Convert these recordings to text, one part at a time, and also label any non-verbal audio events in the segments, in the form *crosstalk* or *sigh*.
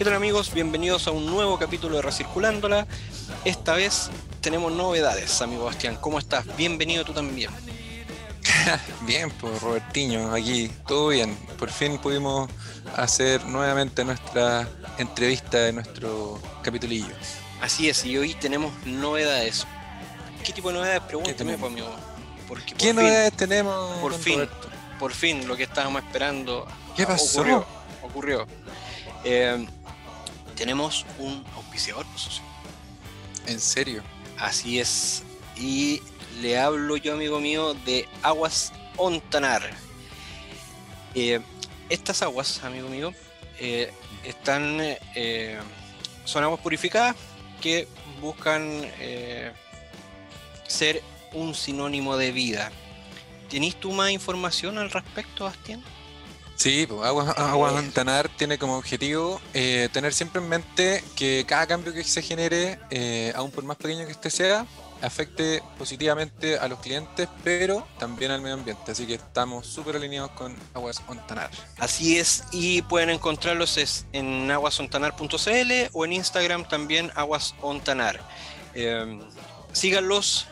¿Qué tal amigos? Bienvenidos a un nuevo capítulo de Recirculándola. Esta vez tenemos novedades, amigo Bastián. ¿Cómo estás? Bienvenido tú también. *laughs* bien, pues Robertiño, aquí, todo bien. Por fin pudimos hacer nuevamente nuestra entrevista de nuestro capitulillo. Así es, y hoy tenemos novedades. ¿Qué tipo de novedades? Pregúntame, pues, amigo. Porque ¿Qué novedades tenemos? Por fin, por fin, lo que estábamos esperando. ¿Qué pasó? Ocurrió. ocurrió. Eh, tenemos un auspiciador, pues, ¿En serio? Así es. Y le hablo yo, amigo mío, de Aguas Ontanar. Eh, estas aguas, amigo mío, eh, están, eh, son aguas purificadas que buscan ser un sinónimo de vida. ¿Tienes tú más información al respecto, Bastián? Sí, Aguas, Aguas tiene como objetivo eh, tener siempre en mente que cada cambio que se genere, eh, aún por más pequeño que este sea, afecte positivamente a los clientes, pero también al medio ambiente. Así que estamos súper alineados con Aguas Ontanar. Así es, y pueden encontrarlos en aguasontanar.cl o en Instagram también Aguas Ontanar. Eh, síganlos,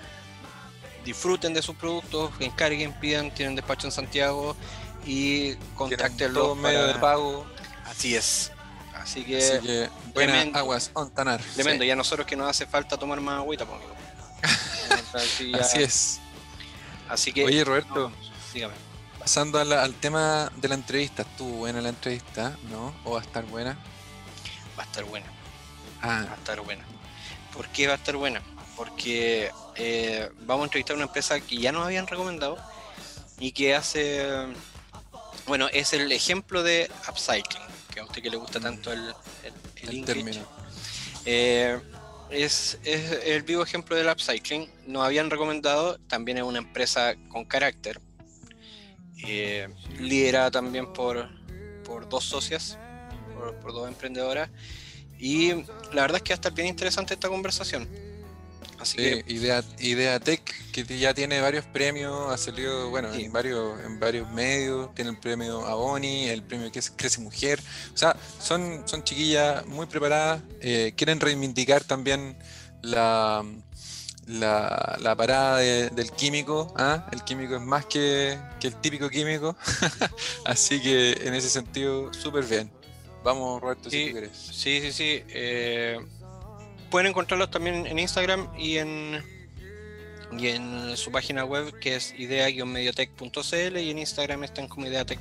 disfruten de sus productos, encarguen, pidan, tienen despacho en Santiago y contáctenlo. Medio de pago. Así es. Así que, buenas aguas, Ontanar. Tremendo, ya nosotros que nos hace falta tomar más agüita, pues, *laughs* Así es. Así que. Oye, Roberto. dígame. Pasando al tema de la entrevista, ¿estuvo buena la entrevista? ¿No? ¿O va a estar buena? Va a estar buena. Ah. Va a estar buena. ¿Por qué va a estar buena? Porque eh, vamos a entrevistar a una empresa que ya nos habían recomendado y que hace bueno, es el ejemplo de upcycling, que a usted que le gusta tanto el, el, término. Eh, es, el vivo ejemplo del upcycling. Nos habían recomendado, también es una empresa con carácter, eh, liderada también por, por dos socias, por, dos emprendedoras. Y la verdad es que va a estar bien interesante esta conversación. Así que... Idea, Idea Tech, que ya tiene varios premios, ha salido, bueno, en varios, en varios medios, tiene el premio Aboni, el premio que es Crece Mujer. O sea, son, son chiquillas muy preparadas, eh, quieren reivindicar también la, la, parada del químico. ¿ah? El químico es más que, el típico químico. *laughs* Así que en ese sentido, súper bien. Vamos, Roberto, si tú quieres. Sí, sí, sí. Eh, pueden encontrarlos también en Instagram y en, y en su página web que es idea-mediotech.cl y en Instagram están como ideatech.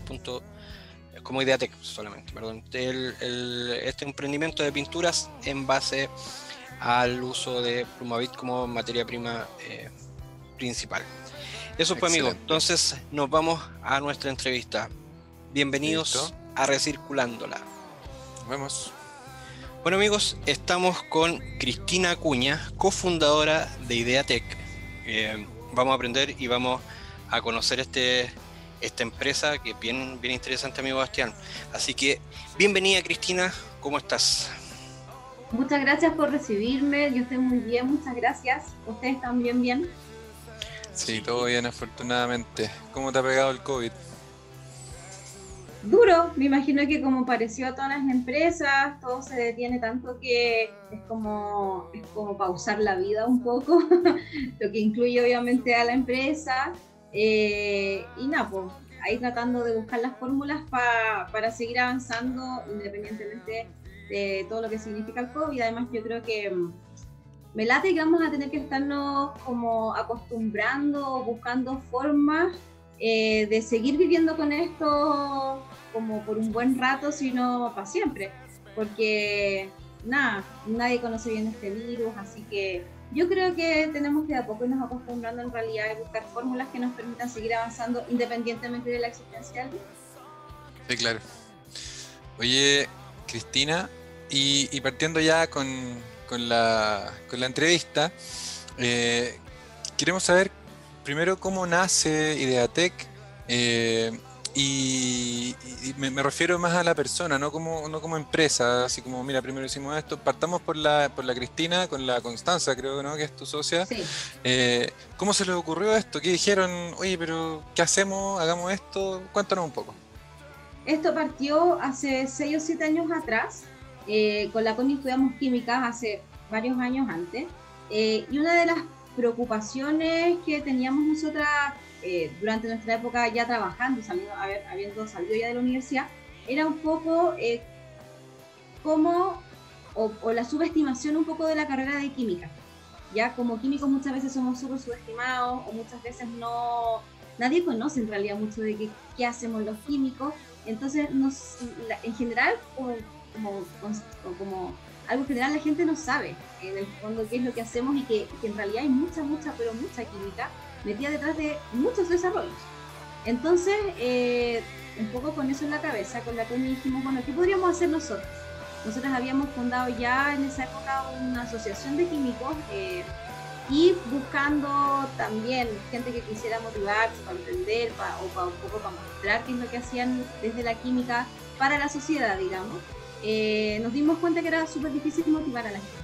como ideatech solamente, perdón. este emprendimiento de pinturas en base al uso de Plumavit como materia prima eh, principal. Eso fue, amigo. Entonces nos vamos a nuestra entrevista. Bienvenidos a Recirculándola. Nos vemos. Bueno amigos, estamos con Cristina Acuña, cofundadora de Ideatech. Eh, vamos a aprender y vamos a conocer este, esta empresa que es bien, bien interesante, amigo Bastián. Así que, bienvenida Cristina, ¿cómo estás? Muchas gracias por recibirme, yo estoy muy bien, muchas gracias. ¿Ustedes están bien, bien? Sí, todo bien, afortunadamente. ¿Cómo te ha pegado el COVID? Duro, me imagino que como pareció a todas las empresas, todo se detiene tanto que es como, es como pausar la vida un poco, *laughs* lo que incluye obviamente a la empresa. Eh, y nada, pues ahí tratando de buscar las fórmulas para seguir avanzando independientemente de todo lo que significa el COVID. Además, yo creo que mm, me late que vamos a tener que estarnos como acostumbrando, buscando formas eh, de seguir viviendo con esto como por un buen rato, sino para siempre, porque nada, nadie conoce bien este virus, así que yo creo que tenemos que de a poco irnos acostumbrando en realidad a buscar fórmulas que nos permitan seguir avanzando independientemente de la existencia del virus. Sí, claro. Oye, Cristina, y, partiendo ya con, con, la, con la entrevista, eh, queremos saber primero cómo nace Ideatec eh, y, me, refiero más a la persona, no como, no como empresa, así como, mira, primero hicimos esto, partamos por la, por la Cristina, con la Constanza, creo ¿no? que es tu socia. Eh, ¿Cómo se les ocurrió esto? ¿Qué dijeron? Oye, pero ¿qué hacemos? ¿Hagamos esto? Cuéntanos un poco. esto partió hace 6 o 7 años atrás. Eh, con la CONI estudiamos química hace varios años antes. Eh, y una de las preocupaciones que teníamos nosotras eh, durante nuestra época ya trabajando, saliendo, habiendo salido ya de la universidad, era un poco cómo, o, o, la subestimación un poco de la carrera de química. Ya como químicos muchas veces somos súper subestimados o muchas veces no, nadie conoce en realidad mucho de qué, qué hacemos los químicos. Entonces, nos, en general, como, como, como, algo general, la gente no sabe en el fondo qué es lo que hacemos y que, que, en realidad hay mucha, mucha, pero mucha química metida detrás de muchos desarrollos. Entonces, eh, un poco con eso en la cabeza, con la que dijimos, bueno, ¿qué podríamos hacer nosotros? Nosotros habíamos fundado ya en esa época una asociación de químicos eh, y buscando también gente que quisiera motivarse para aprender o para un poco para mostrar qué es lo que hacían desde la química para la sociedad, digamos. Eh, nos dimos cuenta que era súper difícil motivar a la gente.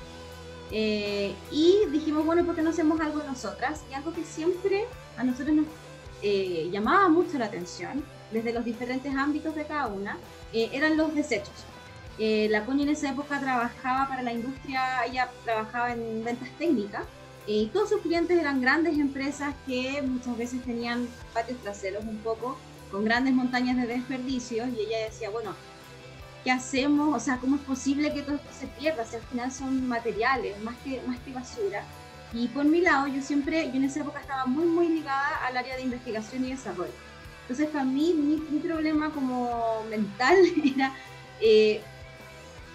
Eh, y dijimos, bueno, ¿por qué no hacemos algo nosotras? Y algo que siempre a nosotros nos llamaba mucho la atención, desde los diferentes ámbitos de cada una, eran los desechos. Eh, la Connie en esa época trabajaba para la industria, ella trabajaba en ventas técnicas eh, y todos sus clientes eran grandes empresas que muchas veces tenían patios traseros un poco con grandes montañas de desperdicios y ella decía, bueno, ¿qué hacemos? O sea, ¿cómo es posible que todo esto se pierda? Si al final son materiales, más que, más que basura. Y por mi lado, yo siempre, yo en esa época estaba muy, muy ligada al área de investigación y desarrollo. Entonces, para mí, mi, mi problema como mental *laughs* era eh,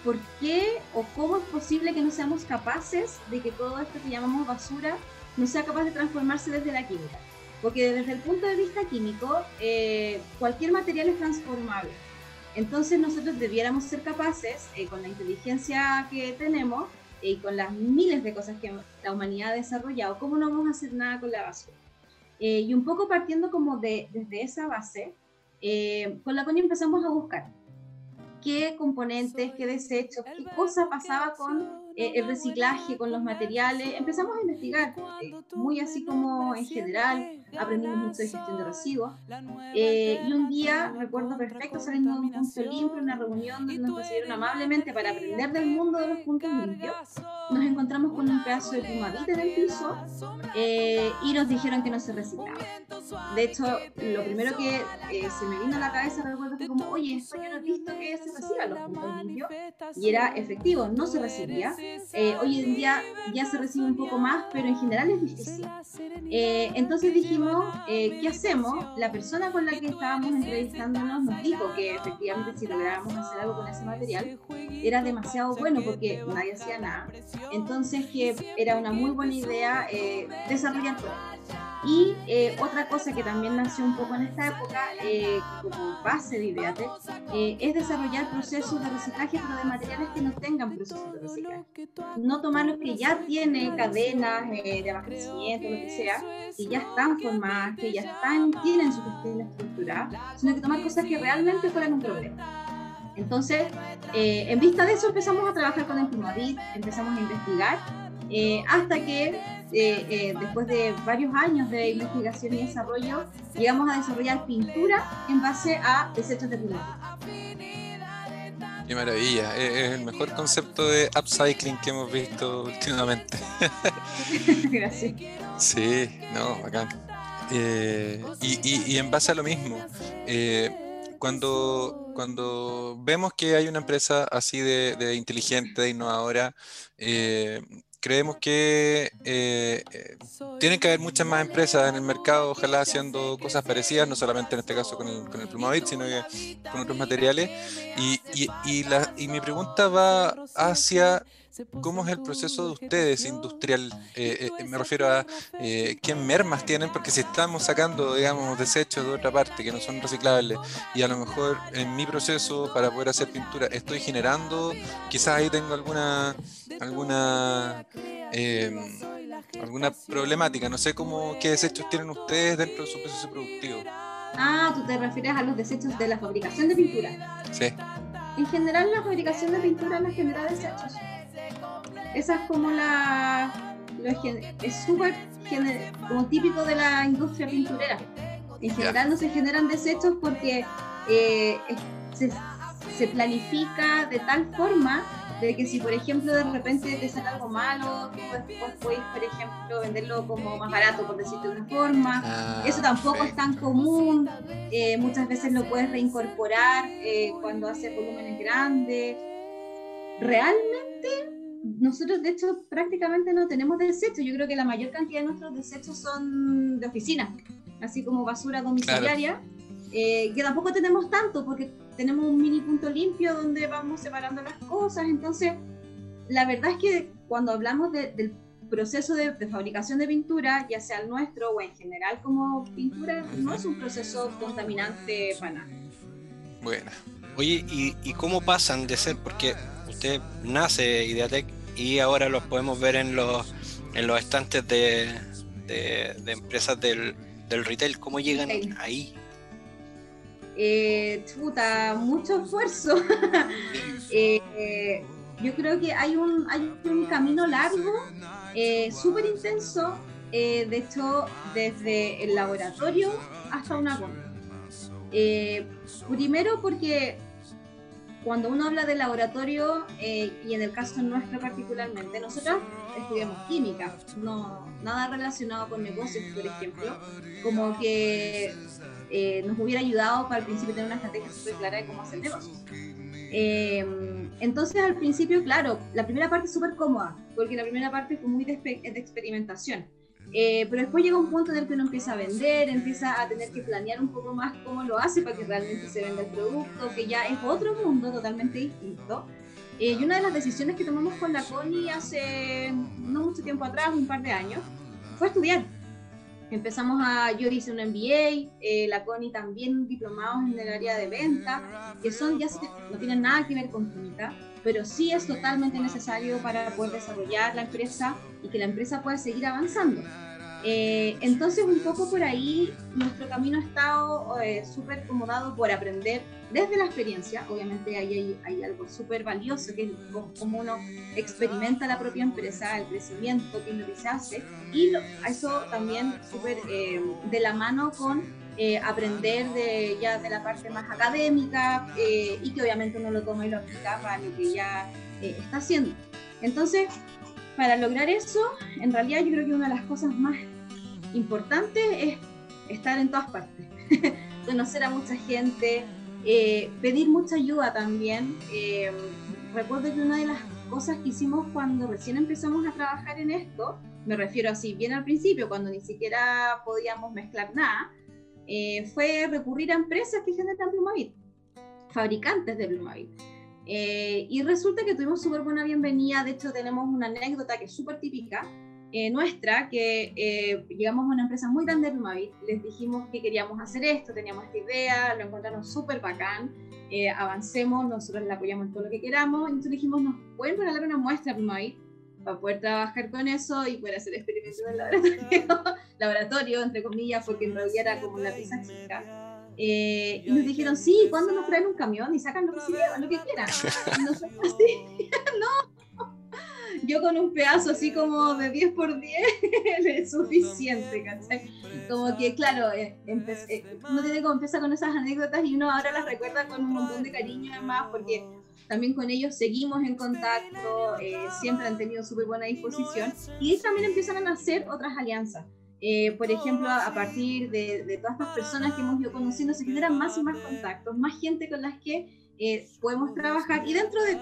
¿por qué o cómo es posible que no seamos capaces de que todo esto que llamamos basura no sea capaz de transformarse desde la química? Porque desde el punto de vista químico, eh, cualquier material es transformable. Entonces nosotros debiéramos ser capaces, eh, con la inteligencia que tenemos y con las miles de cosas que la humanidad ha desarrollado, ¿cómo no vamos a hacer nada con la basura? Eh, y un poco partiendo como de, desde esa base, con la CONI empezamos a buscar qué componentes, qué desechos, qué cosa pasaba con eh, el reciclaje, con los materiales. Empezamos a investigar, eh, muy así como en general, aprendimos mucho de gestión de residuos. Eh, y un día, recuerdo perfecto, saliendo de un punto limpio, una reunión donde nos recibieron amablemente para aprender del mundo de los puntos limpios, nos encontramos con un pedazo de pumadita en el piso y nos dijeron que no se reciclaba. De hecho, lo primero que se me vino a la cabeza, recuerdo, fue como, oye, esto yo no he visto que se reciban los puntos limpios. Y era efectivo, no se recibía. Eh, hoy en día ya se recibe un poco más, pero en general es difícil. Eh, entonces dijimos, eh, ¿qué hacemos? La persona con la que estábamos entrevistándonos nos dijo que efectivamente si lográbamos hacer algo con ese material era demasiado bueno porque nadie hacía nada. Entonces que era una muy buena idea desarrollar y eh, otra cosa que también nació un poco en esta época, eh, como base de Ideate, eh, es desarrollar procesos de reciclaje, pero de materiales que no tengan procesos de reciclaje. No tomar los que ya tienen cadenas de abastecimiento, lo que sea, que ya están formadas, que ya están, tienen su gestión estructurada, sino que tomar cosas que realmente fueran un problema. Entonces, en vista de eso empezamos a trabajar con el Primadit, empezamos a investigar, hasta que eh, eh, después de varios años de investigación y desarrollo, llegamos a desarrollar pintura en base a desechos de plástico. Qué maravilla, es el mejor concepto de upcycling que hemos visto últimamente. *laughs* Gracias. Sí, no, bacán. Eh, y, y, en base a lo mismo, cuando, cuando vemos que hay una empresa así de, de inteligente, de innovadora, creemos que eh, eh, tienen que haber muchas más empresas en el mercado, ojalá haciendo cosas parecidas, no solamente en este caso con el, con el Plumavit, sino que con otros materiales. Y, y, y, la, y mi pregunta va hacia ¿Cómo es el proceso de ustedes industrial? Eh, eh, me refiero a eh, qué mermas tienen, porque si estamos sacando, digamos, desechos de otra parte que no son reciclables y a lo mejor en mi proceso para poder hacer pintura estoy generando, quizás ahí tengo alguna alguna em, alguna problemática. No sé cómo qué desechos tienen ustedes dentro de su proceso productivo. Ah, tú te refieres a los desechos de la fabricación de pintura. Sí. En general, la fabricación de pintura no genera desechos. Esa es como la. es súper como típico de la industria pinturera. En general no se generan desechos porque eh, se, se planifica de tal forma de que si por ejemplo de repente te sale algo malo, tú después puedes, por ejemplo, venderlo como más barato, por decirte de una forma. Ah, Eso tampoco es tan común. Eh, muchas veces lo puedes reincorporar eh, cuando haces volúmenes grandes. Realmente, nosotros de hecho prácticamente no tenemos desechos. Yo creo que la mayor cantidad de nuestros desechos son de oficina, así como basura domiciliaria. eh, que tampoco tenemos tanto porque tenemos un mini punto limpio donde vamos separando las cosas. Entonces, la verdad es que cuando hablamos de- del proceso de, de fabricación de pintura, ya sea el nuestro o en general como pintura, no es un proceso contaminante para nada. Buena. Oye, ¿y, y cómo pasan de ser? Porque usted nace Ideatec y ahora los podemos ver en los, en los estantes de, de- de empresas del, del retail. ¿Cómo llegan Retail. ahí? Eh, chuta, mucho esfuerzo. *laughs* Eh, yo creo que hay un, hay un camino largo, eh, súper intenso, eh, de hecho, desde el laboratorio hasta una compra. Eh, primero porque cuando uno habla de laboratorio, eh, y en el caso nuestro particularmente, nosotros estudiamos química, no, nada relacionado con negocios, por ejemplo, como que eh, nos hubiera ayudado para al principio tener una estrategia súper clara de cómo hacer negocios. Eh, entonces al principio, claro, la primera parte es súper cómoda, porque la primera parte fue muy de, experimentación. Eh, pero después llega un punto en el que uno empieza a vender, empieza a tener que planear un poco más cómo lo hace para que realmente se venda el producto, que ya es otro mundo totalmente distinto. Eh, y una de las decisiones que tomamos con la Connie hace no mucho tiempo atrás, un par de años, fue estudiar. Empezamos a, yo hice un MBA, eh, la Connie también diplomados en el área de venta, que son ya no tienen nada que ver con química, pero sí es totalmente necesario para poder desarrollar la empresa y que la empresa pueda seguir avanzando. Eh, entonces, un poco por ahí, nuestro camino ha estado eh, súper acomodado por aprender desde la experiencia. Obviamente, ahí hay, hay algo súper valioso, que es cómo uno experimenta la propia empresa, el crecimiento, qué es lo que se hace. Y lo- eso también súper eh, de la mano con eh, aprender de, ya de la parte más académica eh, y que obviamente uno lo toma y lo aplica para lo que ya eh, está haciendo. Entonces, para lograr eso, en realidad yo creo que una de las cosas más importantes es estar en todas partes, *laughs* conocer a mucha gente, eh, pedir mucha ayuda también. Eh, recuerdo que una de las cosas que hicimos cuando recién empezamos a trabajar en esto, me refiero así bien al principio, cuando ni siquiera podíamos mezclar nada, eh, fue recurrir a empresas que generan Plumavit, fabricantes de Plumavit. Eh, y resulta que tuvimos súper buena bienvenida, de hecho tenemos una anécdota que es súper típica eh, nuestra, que eh, llegamos a una empresa muy grande de Plumavit, les dijimos que queríamos hacer esto, teníamos esta idea, lo encontraron súper bacán, eh, avancemos, nosotros la apoyamos en todo lo que queramos, entonces dijimos, ¿nos pueden regalar una muestra Plumavit? Para poder trabajar con eso y poder hacer experimentos en el laboratorio, *laughs* laboratorio, entre comillas, porque en realidad era como la pieza chica. Eh, y nos dijeron, sí, ¿cuándo nos traen un camión y sacan lo que se llevan, lo que quieran? Y nosotros *laughs* así, *laughs* no. Yo con un pedazo así como de 10 por 10 *laughs* es suficiente, ¿cachai? Como que, claro, eh, eh, uno tiene como empieza con esas anécdotas y uno ahora las recuerda con un montón de cariño además, porque también con ellos seguimos en contacto, eh, siempre han tenido súper buena disposición y también empiezan a nacer otras alianzas. Eh, por ejemplo, a a partir de, de todas estas personas que hemos ido conociendo, se generan más y más contactos, más gente con las que eh, podemos trabajar y dentro de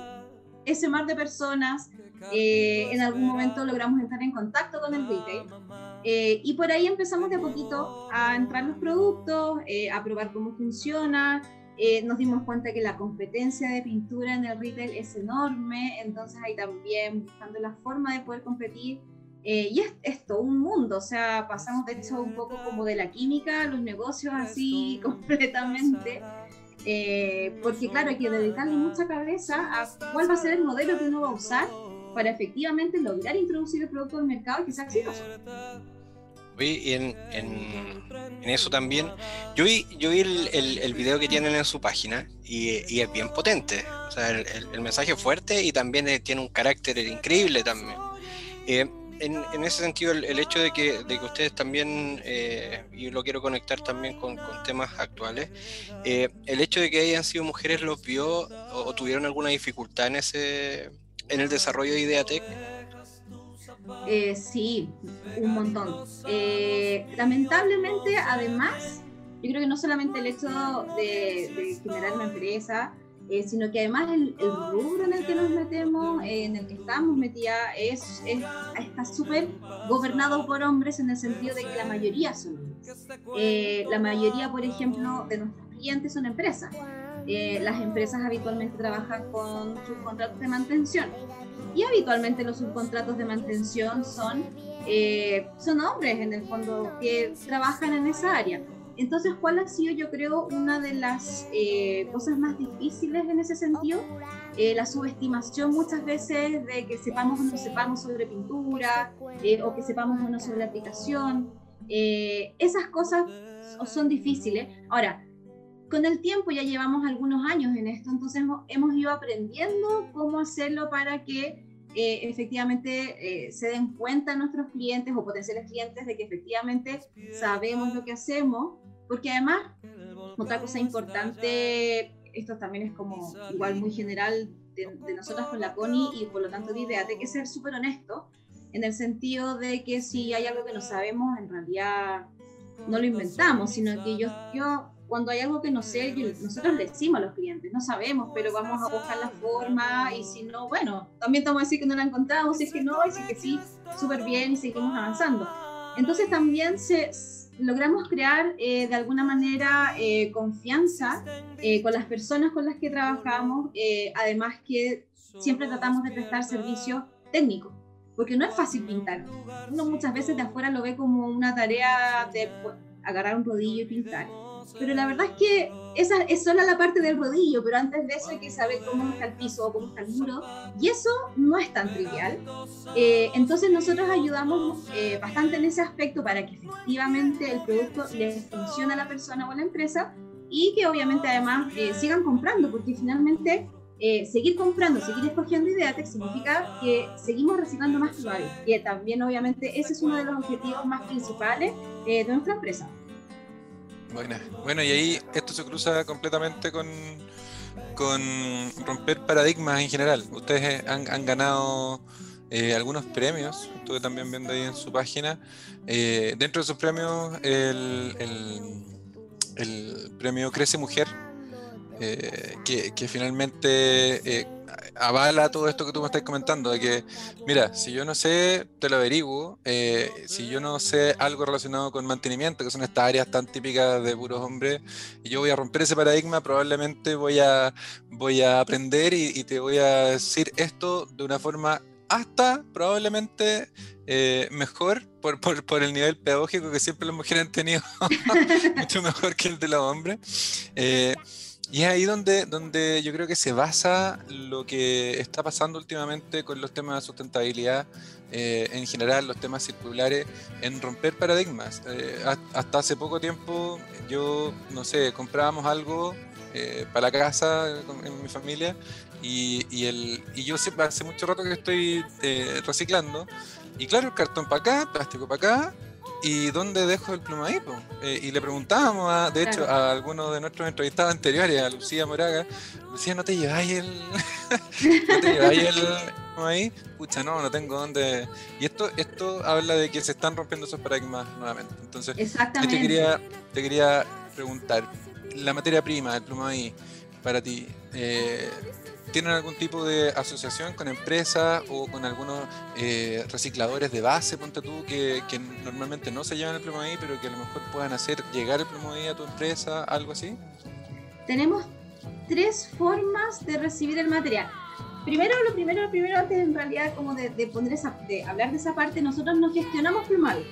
ese mar de personas, eh, en algún momento logramos entrar en contacto con el retail eh, y por ahí empezamos de a poquito a entrar los productos, eh, a probar cómo funciona, eh, nos dimos cuenta que la competencia de pintura en el retail es enorme, entonces ahí también buscando la forma de poder competir. eh, y es, es todo un mundo, o sea, pasamos de hecho un poco como de la química a los negocios así *laughs* completamente, eh, porque claro, hay que dedicarle mucha cabeza a cuál va a ser el modelo que uno va a usar para efectivamente lograr introducir el producto al mercado y que sea exitoso. Oye, y en, en- en eso también, yo vi, yo vi el, el- el video que tienen en su página y, y es bien potente. O sea, el, el- el mensaje es fuerte y también eh, tiene un carácter increíble también. Eh, en, ese sentido, el, hecho de que, de que ustedes también, y lo quiero conectar también con, temas actuales, el hecho de que hayan sido mujeres los vio o, tuvieron alguna dificultad en ese en el desarrollo de Ideatec. sí, un montón. lamentablemente, además, yo creo que no solamente el hecho de, generar una empresa, eh, sino que además el, rubro en el que nos metemos, eh, en el que estamos metidas, es, está súper gobernado por hombres en el sentido de que la mayoría son hombres. Eh, la mayoría, por ejemplo, de nuestros clientes son empresas. las empresas habitualmente trabajan con subcontratos de mantención y habitualmente los subcontratos de mantención son, son hombres en el fondo que trabajan en esa área. Entonces, ¿cuál ha sido, yo creo, una de las eh, cosas más difíciles en ese sentido? Eh, la subestimación muchas veces de que sepamos o no sepamos sobre pintura eh, o que sepamos o no sobre aplicación. esas cosas son difíciles. Ahora, con el tiempo ya llevamos algunos años en esto, entonces hemos ido aprendiendo cómo hacerlo para que efectivamente se den cuenta nuestros clientes o potenciales clientes de que efectivamente sabemos lo que hacemos porque además, otra cosa importante, esto también es como igual muy general de, nosotras con la Connie y por lo tanto de idea, de que ser súper honesto en el sentido de que si hay algo que no sabemos, en realidad no lo inventamos, sino que yo, yo cuando hay algo que no sé, nosotros le decimos a los clientes, no sabemos, pero vamos a buscar la forma y si no, bueno, también estamos a decir que no la encontramos, si es que no, y si es que sí, súper bien y seguimos avanzando. Entonces también se, logramos crear eh, de alguna manera eh, confianza eh, con las personas con las que trabajamos, además que siempre tratamos de prestar servicio técnico, porque no es fácil pintar. Uno muchas veces de afuera lo ve como una tarea de pues, agarrar un rodillo y pintar pero la verdad es que esa es solo la parte del rodillo, pero antes de eso hay que saber cómo está el piso o cómo está el muro, y eso no es tan trivial. Eh, entonces nosotros ayudamos eh, bastante en ese aspecto para que efectivamente el producto le funcione a la persona o a la empresa y que obviamente además eh, sigan comprando, porque finalmente seguir comprando, seguir escogiendo Ideatec significa que seguimos reciclando más que que también obviamente ese es uno de los objetivos más principales de nuestra empresa. Bueno, y ahí esto se cruza completamente con, con romper paradigmas en general. Ustedes han, ganado eh, algunos premios, estuve también viendo ahí en su página. Eh, dentro de esos premios, el, el, premio Crece Mujer, eh, que, que, finalmente avala todo esto que tú me estás comentando, de que, mira, si yo no sé, te lo averiguo, eh, si yo no sé algo relacionado con mantenimiento, que son estas áreas tan típicas de puros hombres, y yo voy a romper ese paradigma, probablemente voy a, voy a aprender y, te voy a decir esto de una forma hasta probablemente eh, mejor por, por, por, el nivel pedagógico que siempre las mujeres han tenido, *laughs* mucho mejor que el de los hombres. Eh, y es ahí donde, donde yo creo que se basa lo que está pasando últimamente con los temas de sustentabilidad, eh, en general los temas circulares, en romper paradigmas. Eh, hasta hace poco tiempo yo, no sé, comprábamos algo eh, para la casa en mi familia y, y, el, y yo hace mucho rato que estoy reciclando. Y claro, el cartón para acá, plástico para acá, ¿y dónde dejo el plumadito? Eh, y le preguntábamos, de hecho, a algunos de nuestros entrevistados anteriores, a Lucía Moraga, Lucía, ¿no te lleváis el... *laughs* ¿No te lleváis el ahí? Pucha, no, no tengo dónde... Y esto, esto habla de que se están rompiendo esos paradigmas nuevamente. Entonces, yo te quería, te quería preguntar, la materia prima, el plumaví, para ti, eh, ¿Tienen algún tipo de asociación con empresas o con algunos eh, recicladores de base, ponte tú, que, normalmente no se llevan el ahí, pero que a lo mejor puedan hacer llegar el ahí a tu empresa, algo así? Tenemos tres formas de recibir el material. Primero, lo primero, lo primero, antes en realidad como de, poner esa, de hablar de esa parte, nosotros no gestionamos plumaví.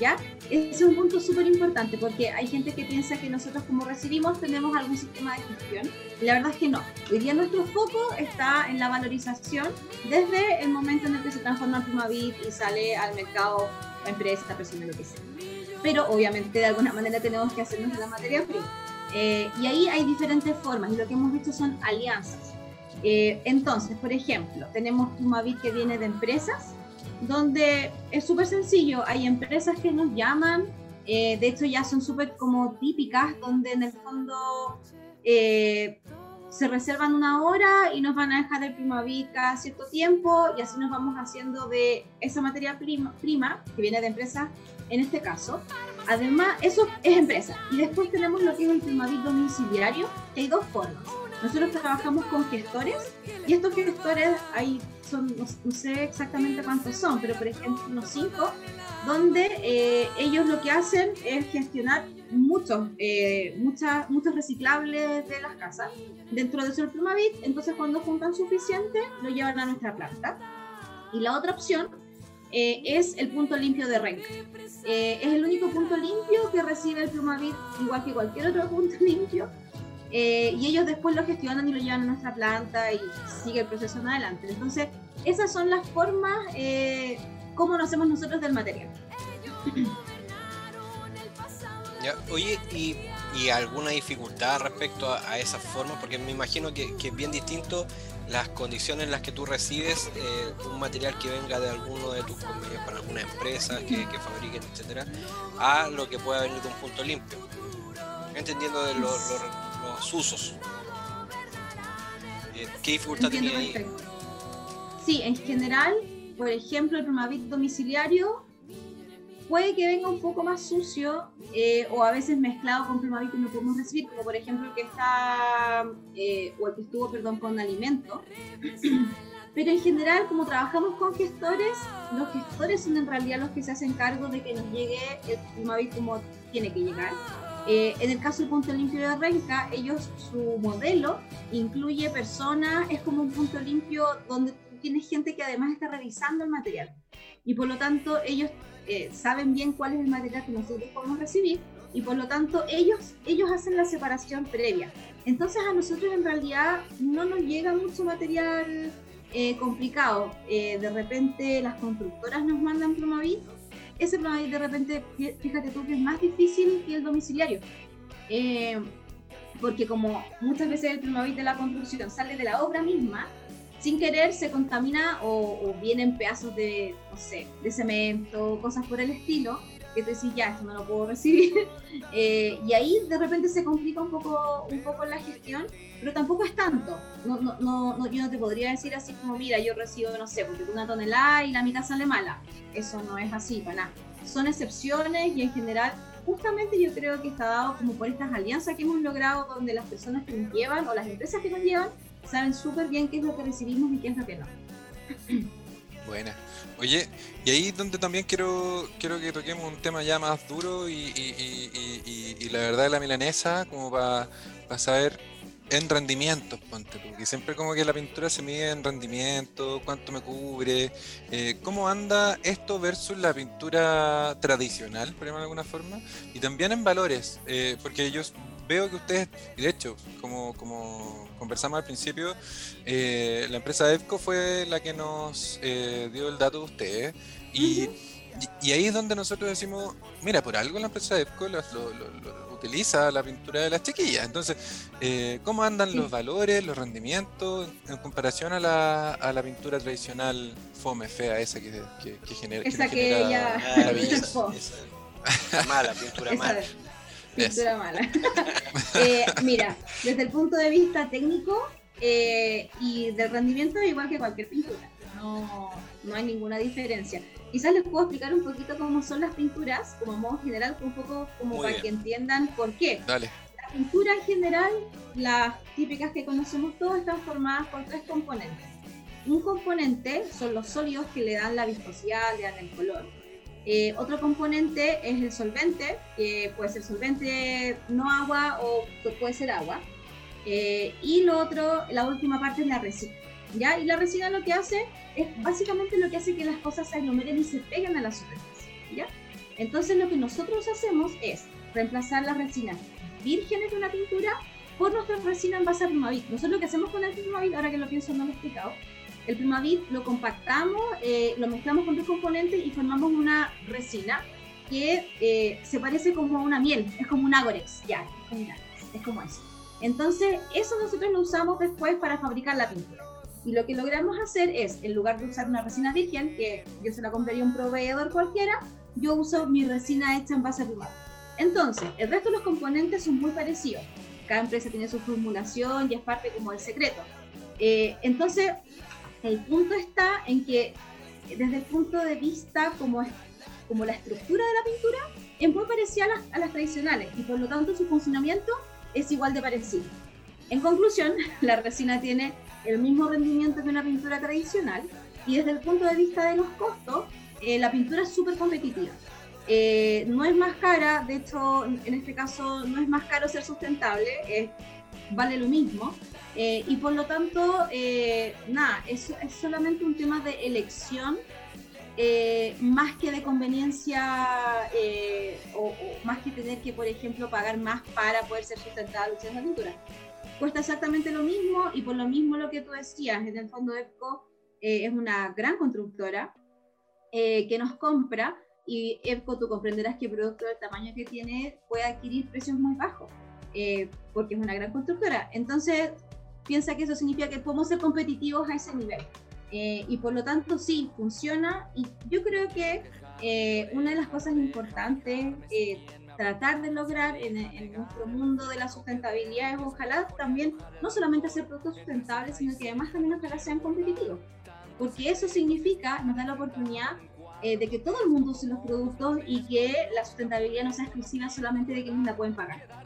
¿Ya? Ese es un punto súper importante porque hay gente que piensa que nosotros como recibimos tenemos algún sistema de gestión y la verdad es que no. Hoy día nuestro foco está en la valorización desde el momento en el que se transforma en Plumavit y sale al mercado la empresa, persona, lo que sea. Pero obviamente de alguna manera tenemos que hacernos de la materia prima. Eh, y ahí hay diferentes formas y lo que hemos visto son alianzas. Eh, entonces, por ejemplo, tenemos Plumavit que viene de empresas donde es súper sencillo. Hay empresas que nos llaman, eh, de hecho ya son súper como típicas, donde en el fondo eh, se reservan una hora y nos van a dejar el Primavit cada cierto tiempo y así nos vamos haciendo de esa materia prima, que viene de empresa en este caso. Además, eso es empresa. Y después tenemos lo que es el Primavit domiciliario, que hay dos formas. Nosotros trabajamos con gestores y estos gestores hay son, no, sé exactamente cuántos son, pero por ejemplo unos cinco, donde eh, ellos lo que hacen es gestionar muchos, eh, muchas, muchos reciclables de las casas dentro de su Plumavit, entonces cuando juntan suficiente lo llevan a nuestra planta. Y la otra opción eh, es el punto limpio de Renca. es el único punto limpio que recibe el Plumavit, igual que cualquier otro punto *laughs* limpio, eh, y ellos después lo gestionan y lo llevan a nuestra planta y sigue el proceso en adelante. Entonces, esas son las formas eh, como nos hacemos nosotros del material. oye, y, y, alguna dificultad respecto a, esa forma? Porque me imagino que, que, es bien distinto las condiciones en las que tú recibes eh, un material que venga de alguno de tus convenios con alguna empresa que, que fabriquen, etcétera, a lo que pueda venir de un punto limpio. Entendiendo de los usos. Eh, ¿Qué dificultad tiene ahí? Sí, en general, por ejemplo, el Primavit domiciliario puede que venga un poco más sucio eh, o a veces mezclado con Primavit que no podemos recibir, como por ejemplo el que está, eh, o el que estuvo, perdón, con alimento. *clears throat* Pero en general, como trabajamos con gestores, los gestores son en realidad los que se hacen cargo de que nos llegue el Primavit como tiene que llegar eh, en el caso del punto limpio de Renca, ellos, su modelo incluye personas, es como un punto limpio donde tienes gente que además está revisando el material. Y por lo tanto, ellos eh, saben bien cuál es el material que nosotros podemos recibir y por lo tanto ellos, ellos hacen la separación previa. Entonces a nosotros en realidad no nos llega mucho material eh, complicado. de repente las constructoras nos mandan Promavit ese Plumavit de repente, fíjate tú que es más difícil que el domiciliario. Eh, porque como muchas veces el Plumavit de la construcción sale de la obra misma, sin querer se contamina o, vienen pedazos de, no sé, de cemento, cosas por el estilo, que tú decís, ya, esto no lo puedo recibir. *laughs* Eh, y ahí de repente se complica un poco, un poco la gestión, pero tampoco es tanto. No, no, no, yo no te podría decir así como, mira, yo recibo, no sé, porque una tonelada y la mitad sale mala. Eso no es así, para nada. Son excepciones y en general, justamente yo creo que está dado como por estas alianzas que hemos logrado, donde las personas que nos llevan o las empresas que nos llevan saben súper bien qué es lo que recibimos y qué es lo que no. *clears throat* Buena. Oye, y ahí donde también quiero, quiero que toquemos un tema ya más duro y, la verdad de la milanesa, como para saber en rendimientos, ponte porque siempre como que la pintura se mide en rendimiento, cuánto me cubre, eh, cómo anda esto versus la pintura tradicional, por llamarlo de alguna forma, y también en valores, eh, porque yo veo que ustedes, y de hecho, como, como conversamos al principio, eh, la empresa EFCO fue la que nos dio el dato de ustedes, y, y, ahí es donde nosotros decimos, mira, por algo la empresa EFCO lo, utiliza la pintura de las chiquillas. Entonces, eh, ¿cómo andan los valores, los rendimientos en comparación a la, a la pintura tradicional fome, fea, esa que, que, genera... Esa que, ella... *laughs* mala, pintura mala. Pintura mala. *laughs* Eh, mira, desde el punto de vista técnico eh, y del rendimiento, es igual que cualquier pintura. No, no hay ninguna diferencia. Quizás les puedo explicar un poquito cómo son las pinturas, como modo general, un poco como para que entiendan por qué. Dale. La pintura en general, las típicas que conocemos todos, están formadas por tres componentes. Un componente son los sólidos que le dan la viscosidad, le dan el color. Eh, otro componente es el solvente, que puede ser solvente no agua o puede ser agua. Eh, y lo otro, la última parte es la resina. ¿ya? Y la resina lo que hace es básicamente lo que hace que las cosas se aglomeren y se peguen a la superficie, ¿ya? Entonces lo que nosotros hacemos es reemplazar las resinas vírgenes de una pintura por nuestra resina en base a Primavit. Nosotros lo que hacemos con el Primavit, ahora que lo pienso no lo he explicado, el Primavit lo compactamos, eh, lo mezclamos con dos componentes y formamos una resina que eh, se parece como a una miel, es como un agorex, ya, es como, es como eso. Entonces, eso nosotros lo usamos después para fabricar la pintura. Y lo que logramos hacer es, en lugar de usar una resina virgen, que yo se la compraría a un proveedor cualquiera, yo uso mi resina hecha en base plumado. Entonces, el resto de los componentes son muy parecidos. Cada empresa tiene su formulación y es parte como del secreto. Eh, entonces, el punto está en que desde el punto de vista como, como la estructura de la pintura, es muy parecida a las, a las tradicionales y por lo tanto su funcionamiento es igual de parecido. En conclusión, *laughs* la resina tiene el mismo rendimiento que una pintura tradicional y desde el punto de vista de los costos, eh, la pintura es súper competitiva. Eh, no es más cara, de hecho, en este caso no es más caro ser sustentable, vale lo mismo. Eh, y por lo tanto, nada, es, es, solamente un tema de elección más que de conveniencia o, o, más que tener que, por ejemplo, pagar más para poder ser sustentable usando la pintura cuesta exactamente lo mismo y por lo mismo lo que tú decías, en el fondo EPCO eh, es una gran constructora eh, que nos compra y EPCO tú comprenderás que producto del tamaño que tiene puede adquirir precios muy bajos eh, porque es una gran constructora. Entonces piensa que eso significa que podemos ser competitivos a ese nivel. y por lo tanto sí, funciona y yo creo que una de las cosas importantes tratar de lograr en, nuestro mundo de la sustentabilidad es ojalá también no solamente hacer productos sustentables, sino que además también ojalá sean competitivos. Porque eso significa, nos da la oportunidad eh, de que todo el mundo use los productos y que la sustentabilidad no sea exclusiva solamente de quienes la pueden pagar.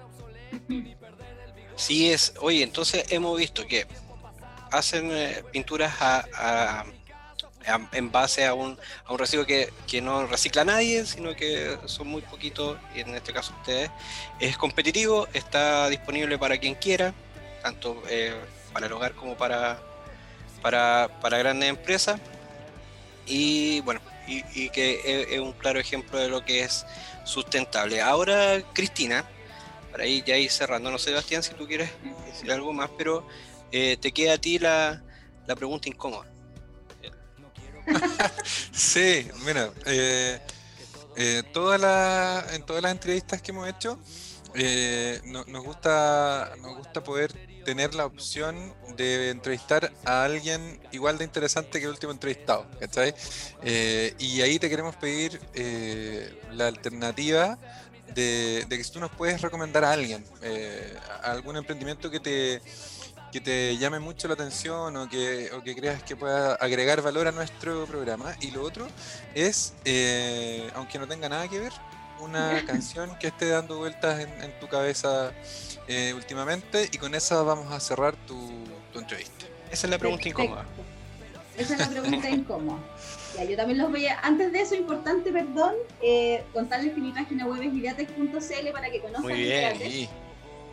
Sí es, oye, entonces hemos visto que hacen eh, pinturas en base a un, a que, no recicla nadie, sino que son muy poquitos, y en este caso ustedes. Es competitivo, está disponible para quien quiera, tanto eh, para el hogar como para, para grandes empresas. Y bueno, y, que es, un claro ejemplo de lo que es sustentable. Ahora, Cristina, ir ya ir cerrando, no sé, Sebastián, si tú quieres decir algo más, pero eh, te queda a ti la, la pregunta incómoda. *laughs* sí, mira, eh, eh, en todas las entrevistas que hemos hecho, eh, nos, gusta, nos gusta poder tener la opción de entrevistar a alguien igual de interesante que el último entrevistado, ¿cachai? y ahí te queremos pedir la alternativa de, de, que si tú nos puedes recomendar a alguien, algún emprendimiento que te que te llame mucho la atención o que, o que creas que pueda agregar valor a nuestro programa. Y lo otro es, eh, aunque no tenga nada que ver, una *laughs* canción que esté dando vueltas en, tu cabeza eh, últimamente y con esa vamos a cerrar tu, tu entrevista. Esa es la pregunta incómoda. Esa es la pregunta *laughs* incómoda. Ya, yo también los voy a... Antes de eso, importante, perdón, eh, contarles que mi página web es ideatec.cl para que conozcan. Muy bien,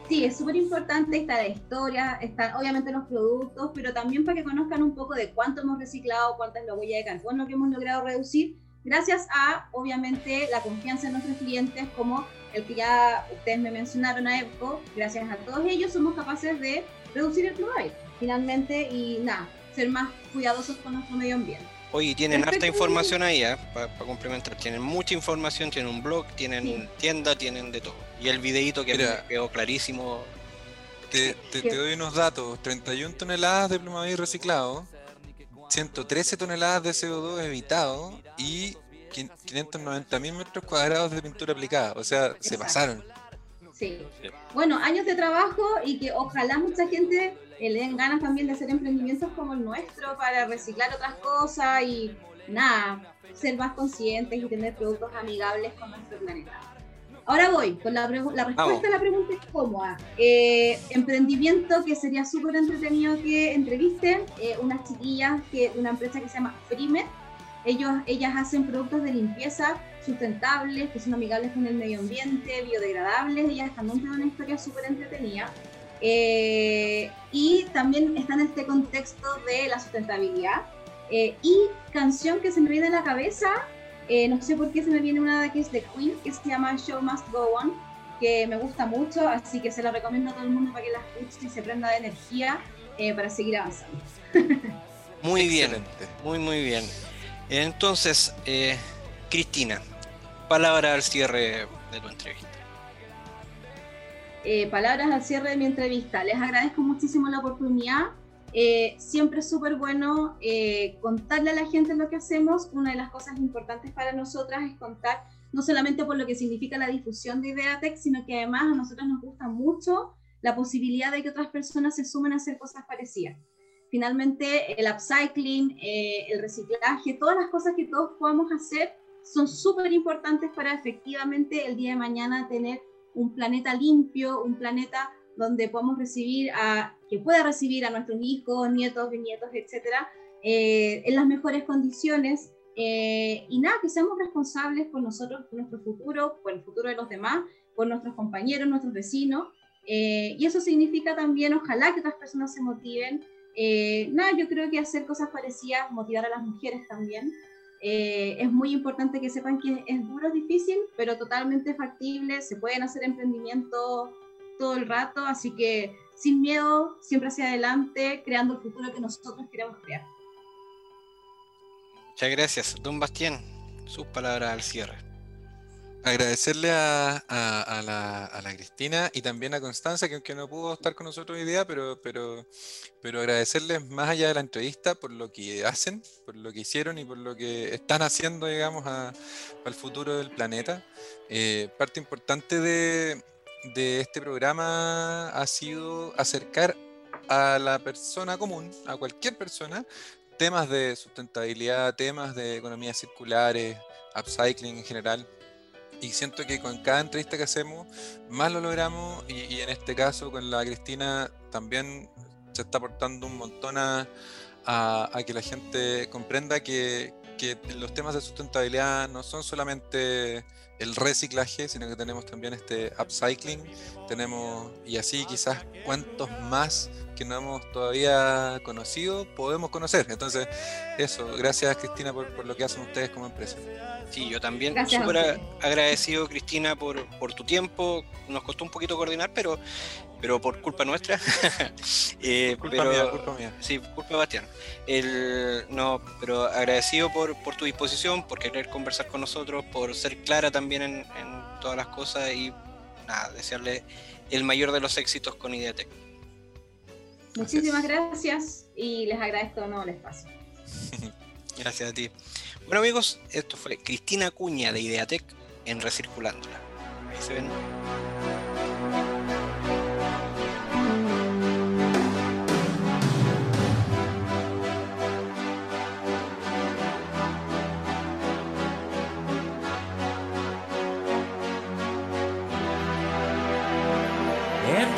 Sí, es súper importante, está la historia, están obviamente los productos, pero también para que conozcan un poco de cuánto hemos reciclado, cuánta es la huella de carbono que hemos logrado reducir, gracias a, obviamente, la confianza de nuestros clientes, como el que ya ustedes me mencionaron a EPCO, gracias a todos ellos somos capaces de reducir el fluoride, finalmente, y nada, ser más cuidadosos con nuestro medio ambiente. Oye, tienen harta información ahí, ¿eh? para complementar. Tienen mucha información, tienen un blog, tienen tienda, tienen de todo. Y el videito que quedó clarísimo. Te, doy unos datos: 31 toneladas de plumaví reciclado, 113 toneladas de CO2 evitado y 590 mil metros cuadrados de pintura aplicada. O sea, se pasaron. Sí. Bueno, años de trabajo y que ojalá mucha gente le den ganas también de hacer emprendimientos como el nuestro para reciclar otras cosas y nada, ser más conscientes y tener productos amigables con nuestro planeta. Ahora voy con la, la respuesta a la pregunta es cómoda. Eh, emprendimiento que sería súper entretenido que entrevisten eh, unas chiquillas que una empresa que se llama Primer. Ellos, ellas hacen productos de limpieza sustentables, que son amigables con el medio ambiente, biodegradables. Ellas también tienen una historia súper entretenida. Eh, y también está en este contexto de la sustentabilidad. Eh, y canción que se me viene a la cabeza, eh, no sé por qué se me viene una que es de Queen, que se llama Show Must Go On, que me gusta mucho, así que se la recomiendo a todo el mundo para que la escuche y se prenda de energía para seguir avanzando. *laughs* Muy bien, muy muy bien. Entonces, Cristina, palabra al cierre de tu entrevista. Eh, palabras al cierre de mi entrevista. Les agradezco muchísimo la oportunidad. eh, siempre es súper bueno eh, contarle a la gente lo que hacemos. Una de las cosas importantes para nosotras es contar no solamente por lo que significa la difusión de Ideatec, sino que además a nosotros nos gusta mucho la posibilidad de que otras personas se sumen a hacer cosas parecidas. Finalmente, el upcycling, eh, el reciclaje, todas las cosas que todos podamos hacer son súper importantes para efectivamente el día de mañana tener un planeta limpio, un planeta donde podamos recibir a, que pueda recibir a nuestros hijos, nietos, bisnietos, etcétera, eh, en las mejores condiciones. Eh, y nada, que seamos responsables por nosotros, por nuestro futuro, por el futuro de los demás, por nuestros compañeros, nuestros vecinos. Eh, y eso significa también, ojalá que otras personas se motiven. nada, yo creo que hacer cosas parecidas, motivar a las mujeres también. Es muy importante que sepan que es duro, difícil, pero totalmente factible. Se pueden hacer emprendimientos todo el rato, así que sin miedo, siempre hacia adelante, creando el futuro que nosotros queremos crear. Muchas gracias. Don Bastián, sus palabras al cierre. Agradecerle a, la, Cristina y también a Constanza, que aunque no pudo estar con nosotros hoy día, pero, pero, pero agradecerles más allá de la entrevista por lo que hacen, por lo que hicieron y por lo que están haciendo, digamos, al futuro del planeta. Eh, parte importante de, de este programa ha sido acercar a la persona común, a cualquier persona, temas de sustentabilidad, temas de economía circulares, upcycling en general. Y siento que con cada entrevista que hacemos, más lo logramos y, en este caso con la Cristina también se está aportando un montón a, que la gente comprenda que los temas de sustentabilidad no son solamente el reciclaje, sino que tenemos también este upcycling, tenemos, y así quizás cuántos más que no hemos todavía conocido, podemos conocer. Entonces, eso, gracias Cristina por, por lo que hacen ustedes como empresa. Sí, yo también súper agradecido Cristina por, por tu tiempo, nos costó un poquito coordinar, pero pero por culpa nuestra. *laughs* eh, culpa mía, culpa mía. Sí, culpa de Bastián. El, no, pero agradecido por, por, tu disposición, por querer conversar con nosotros, por ser clara también en, en, todas las cosas y nada, desearle el mayor de los éxitos con Ideatec. Muchísimas gracias y les agradezco de nuevo el espacio. *laughs* gracias a ti. Bueno amigos, esto fue Cristina Cuña de Ideatec en Recirculándola. Ahí se ven.